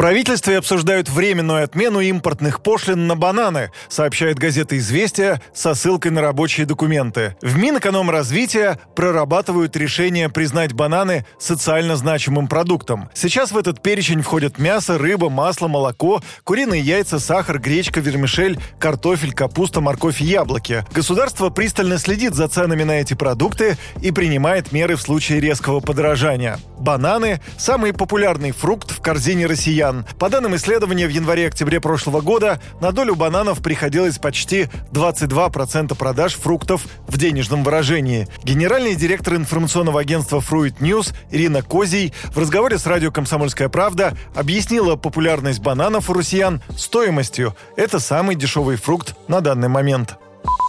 Правительстве обсуждают временную отмену импортных пошлин на бананы, сообщает газета «Известия» со ссылкой на рабочие документы. В Минэкономразвития прорабатывают решение признать бананы социально значимым продуктом. Сейчас в этот перечень входят мясо, рыба, масло, молоко, куриные яйца, сахар, гречка, вермишель, картофель, капуста, морковь и яблоки. Государство пристально следит за ценами на эти продукты и принимает меры в случае резкого подорожания. Бананы – самый популярный фрукт в корзине россиян. По данным исследования, в январе-октябре прошлого года на долю бананов приходилось почти 22% продаж фруктов в денежном выражении. Генеральный директор информационного агентства Fruit News Ирина Козий в разговоре с радио «Комсомольская правда» объяснила популярность бананов у россиян стоимостью. Это самый дешевый фрукт на данный момент.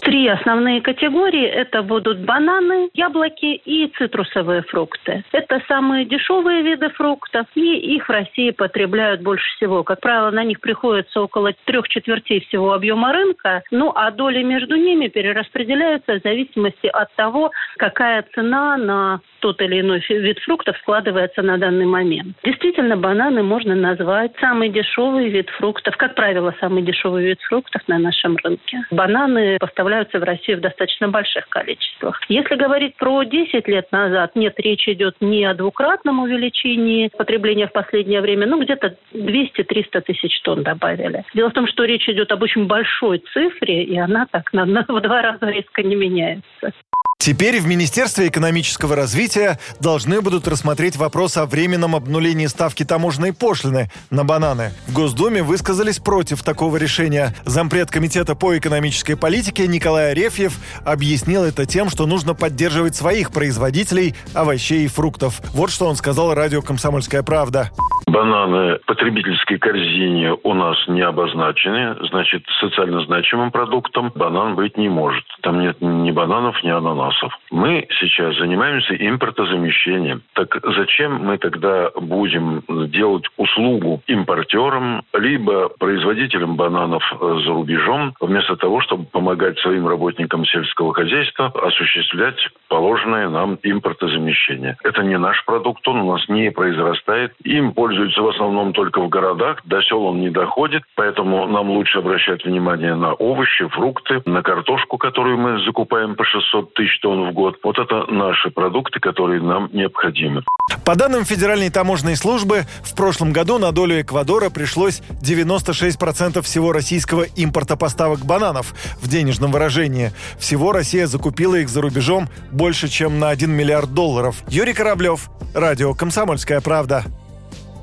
Три основные категории – это будут бананы, яблоки и цитрусовые фрукты. Это самые дешевые виды фруктов, и их в России потребляют больше всего. Как правило, на них приходится около трех четвертей всего объема рынка, ну а доли между ними перераспределяются в зависимости от того, какая цена на тот или иной вид фруктов складывается на данный момент. Действительно, бананы можно назвать самый дешевый вид фруктов, как правило, самый дешевый вид фруктов на нашем рынке. Бананы поставляются в Россию в достаточно больших количествах. Если говорить про 10 лет назад, нет, речь идет не о двукратном увеличении потребления в последнее время, ну где-то 200-300 тысяч тонн добавили. Дело в том, что речь идет об очень большой цифре, и она так на, на, в два раза резко не меняется. Теперь в Министерстве экономического развития должны будут рассмотреть вопрос о временном обнулении ставки таможенной пошлины на бананы. В Госдуме высказались против такого решения. Зампред Комитета по экономической политике Николай Арефьев объяснил это тем, что нужно поддерживать своих производителей овощей и фруктов. Вот что он сказал радио «Комсомольская правда». Бананы в потребительской корзине у нас не обозначены. Значит, социально значимым продуктом банан быть не может. Там нет ни бананов, ни ананасов. Мы сейчас занимаемся импортозамещением. Так зачем мы тогда будем делать услугу импортерам, либо производителям бананов за рубежом, вместо того, чтобы помогать своим работникам сельского хозяйства осуществлять положенное нам импортозамещение? Это не наш продукт, он у нас не произрастает. Им пользуются в основном только в городах, до сел он не доходит, поэтому нам лучше обращать внимание на овощи, фрукты, на картошку, которую мы закупаем по 600 тысяч тонн в год. Вот это наши продукты, которые нам необходимы. По данным Федеральной таможенной службы, в прошлом году на долю Эквадора пришлось 96% всего российского импорта поставок бананов в денежном выражении. Всего Россия закупила их за рубежом больше, чем на 1 миллиард долларов. Юрий Кораблев, Радио «Комсомольская правда».